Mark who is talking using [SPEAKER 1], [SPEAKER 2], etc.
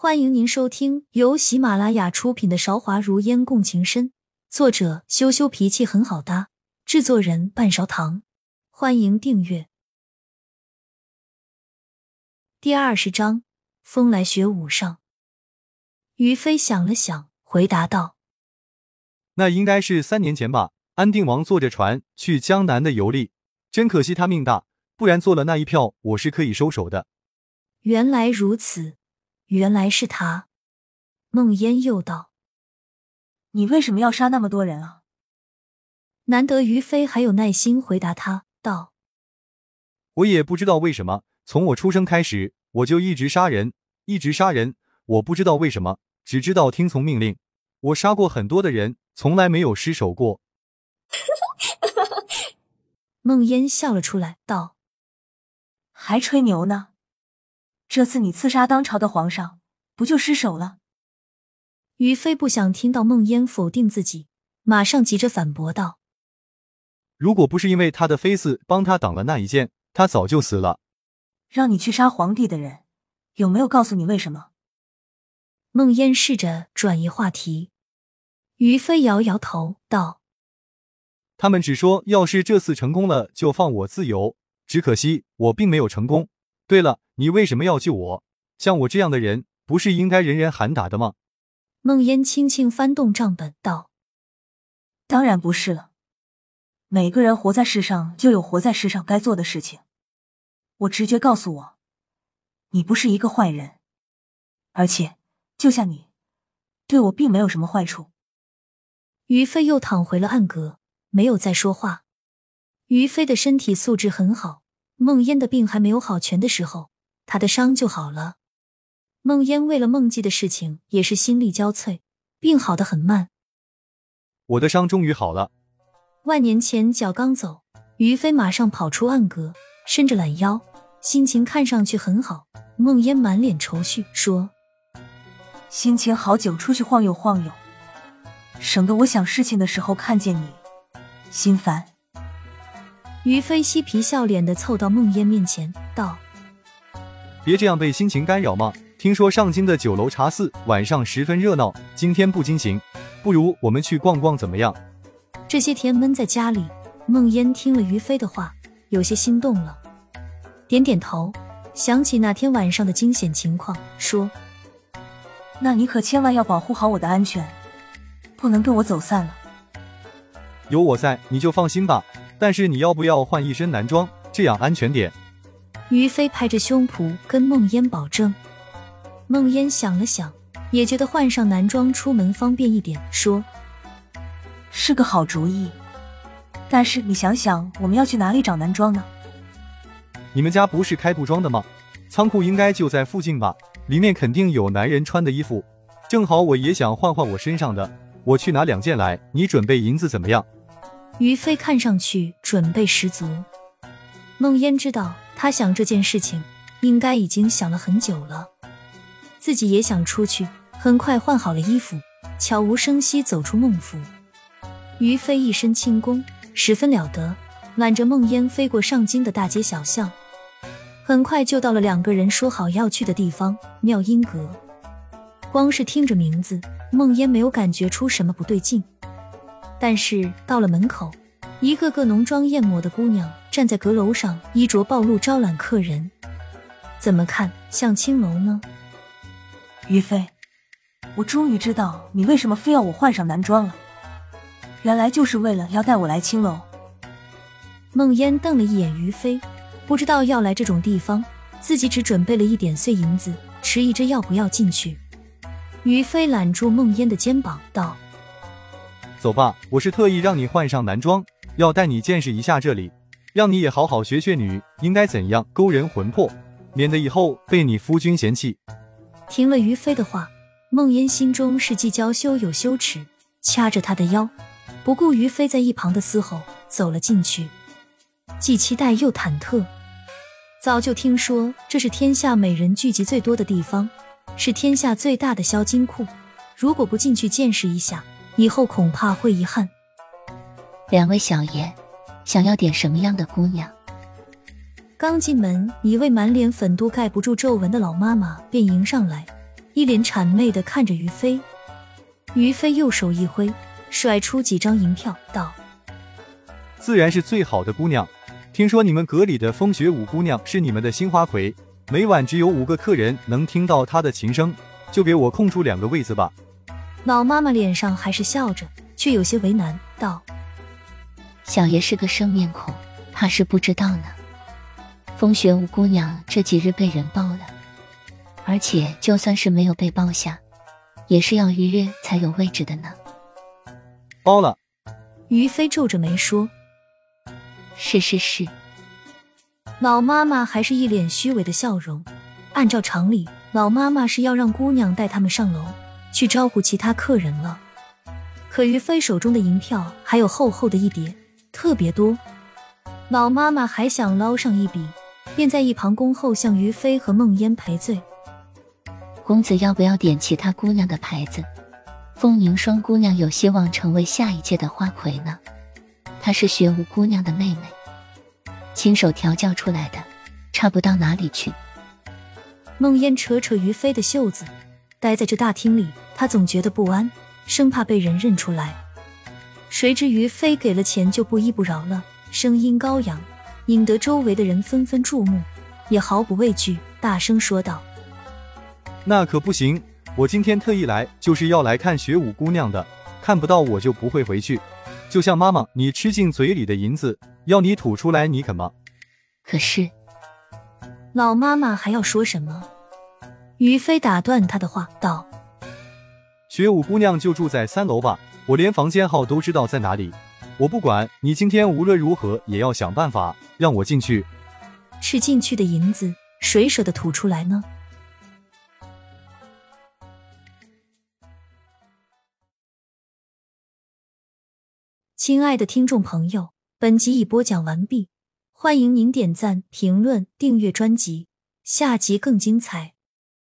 [SPEAKER 1] 欢迎您收听由喜马拉雅出品的《韶华如烟共情深》，作者羞羞脾气很好搭，制作人半勺糖。欢迎订阅。第二十章，风来雪舞上。于飞想了想，回答道：“
[SPEAKER 2] 那应该是三年前吧。安定王坐着船去江南的游历，真可惜他命大，不然做了那一票，我是可以收手的。”
[SPEAKER 1] 原来如此。原来是他，梦烟又道：“
[SPEAKER 3] 你为什么要杀那么多人啊？”
[SPEAKER 1] 难得于飞还有耐心回答他道：“
[SPEAKER 2] 我也不知道为什么，从我出生开始，我就一直杀人，一直杀人。我不知道为什么，只知道听从命令。我杀过很多的人，从来没有失手过。”
[SPEAKER 1] 梦烟笑了出来道：“
[SPEAKER 3] 还吹牛呢？”这次你刺杀当朝的皇上，不就失手了？
[SPEAKER 1] 于飞不想听到梦烟否定自己，马上急着反驳道：“
[SPEAKER 2] 如果不是因为他的妃子帮他挡了那一剑，他早就死了。”
[SPEAKER 3] 让你去杀皇帝的人，有没有告诉你为什么？
[SPEAKER 1] 梦烟试着转移话题。于飞摇摇头道：“
[SPEAKER 2] 他们只说，要是这次成功了，就放我自由。只可惜我并没有成功。对了。”你为什么要救我？像我这样的人，不是应该人人喊打的吗？
[SPEAKER 1] 梦烟轻轻翻动账本道：“
[SPEAKER 3] 当然不是了。每个人活在世上，就有活在世上该做的事情。我直觉告诉我，你不是一个坏人，而且就像你，对我并没有什么坏处。”
[SPEAKER 1] 于飞又躺回了暗格，没有再说话。于飞的身体素质很好，梦烟的病还没有好全的时候。他的伤就好了。梦烟为了梦记的事情也是心力交瘁，病好的很慢。
[SPEAKER 2] 我的伤终于好了。
[SPEAKER 1] 万年前脚刚走，于飞马上跑出暗格，伸着懒腰，心情看上去很好。梦烟满脸愁绪说：“
[SPEAKER 3] 心情好久出去晃悠晃悠，省得我想事情的时候看见你，心烦。”
[SPEAKER 1] 于飞嬉皮笑脸的凑到梦烟面前道。
[SPEAKER 2] 别这样被心情干扰嘛！听说上京的酒楼茶肆晚上十分热闹，今天不惊行，不如我们去逛逛怎么样？
[SPEAKER 1] 这些天闷在家里，梦烟听了于飞的话，有些心动了，点点头，想起那天晚上的惊险情况，说：“
[SPEAKER 3] 那你可千万要保护好我的安全，不能跟我走散了。
[SPEAKER 2] 有我在，你就放心吧。但是你要不要换一身男装，这样安全点？”
[SPEAKER 1] 于飞拍着胸脯跟梦烟保证。梦烟想了想，也觉得换上男装出门方便一点，说：“
[SPEAKER 3] 是个好主意。但是你想想，我们要去哪里找男装呢？
[SPEAKER 2] 你们家不是开布庄的吗？仓库应该就在附近吧？里面肯定有男人穿的衣服。正好我也想换换我身上的，我去拿两件来。你准备银子怎么样？”
[SPEAKER 1] 于飞看上去准备十足。梦烟知道。他想这件事情，应该已经想了很久了。自己也想出去，很快换好了衣服，悄无声息走出孟府。于飞一身轻功，十分了得，揽着孟烟飞过上京的大街小巷，很快就到了两个人说好要去的地方——妙音阁。光是听着名字，孟烟没有感觉出什么不对劲，但是到了门口。一个个浓妆艳抹的姑娘站在阁楼上，衣着暴露，招揽客人。怎么看像青楼呢？
[SPEAKER 3] 于飞，我终于知道你为什么非要我换上男装了，原来就是为了要带我来青楼。
[SPEAKER 1] 梦烟瞪了一眼于飞，不知道要来这种地方，自己只准备了一点碎银子，迟疑着要不要进去。于飞揽住梦烟的肩膀道：“
[SPEAKER 2] 走吧，我是特意让你换上男装。”要带你见识一下这里，让你也好好学学女应该怎样勾人魂魄，免得以后被你夫君嫌弃。
[SPEAKER 1] 听了于飞的话，梦烟心中是既娇羞又羞耻，掐着他的腰，不顾于飞在一旁的嘶吼，走了进去。既期待又忐忑，早就听说这是天下美人聚集最多的地方，是天下最大的销金库，如果不进去见识一下，以后恐怕会遗憾。
[SPEAKER 4] 两位小爷，想要点什么样的姑娘？
[SPEAKER 1] 刚进门，一位满脸粉都盖不住皱纹的老妈妈便迎上来，一脸谄媚的看着于飞。于飞右手一挥，甩出几张银票，道：“
[SPEAKER 2] 自然是最好的姑娘。听说你们阁里的风雪舞姑娘是你们的新花魁，每晚只有五个客人能听到她的琴声，就给我空出两个位子吧。”
[SPEAKER 1] 老妈妈脸上还是笑着，却有些为难，道：“
[SPEAKER 4] 小爷是个生面孔，怕是不知道呢。风雪舞姑娘这几日被人包了，而且就算是没有被包下。”也是要预约才有位置的呢。
[SPEAKER 2] 包了。
[SPEAKER 1] 于飞皱着眉说：“
[SPEAKER 4] 是是是。”
[SPEAKER 1] 老妈妈还是一脸虚伪的笑容。按照常理，老妈妈是要让姑娘带他们上楼去招呼其他客人了。可于飞手中的银票还有厚厚的一叠，特别多。老妈妈还想捞上一笔，便在一旁恭候向于飞和梦烟赔罪。
[SPEAKER 4] 公子要不要点其他姑娘的牌子？凤凝霜姑娘有希望成为下一届的花魁呢。她是雪舞姑娘的妹妹，亲手调教出来的，差不到哪里去。
[SPEAKER 1] 梦烟扯扯于飞的袖子，待在这大厅里，她总觉得不安，生怕被人认出来。谁知于飞给了钱就不依不饶了，声音高扬，引得周围的人纷纷注目，也毫不畏惧，大声说道。
[SPEAKER 2] 那可不行！我今天特意来，就是要来看雪舞姑娘的。看不到我就不会回去。就像妈妈，你吃进嘴里的银子，要你吐出来，你肯吗？
[SPEAKER 4] 可是，
[SPEAKER 1] 老妈妈还要说什么？于飞打断他的话，道：“
[SPEAKER 2] 雪舞姑娘就住在三楼吧，我连房间号都知道在哪里。我不管你今天无论如何也要想办法让我进去。
[SPEAKER 1] 吃进去的银子，谁舍得吐出来呢？”亲爱的听众朋友，本集已播讲完毕，欢迎您点赞、评论、订阅专辑，下集更精彩。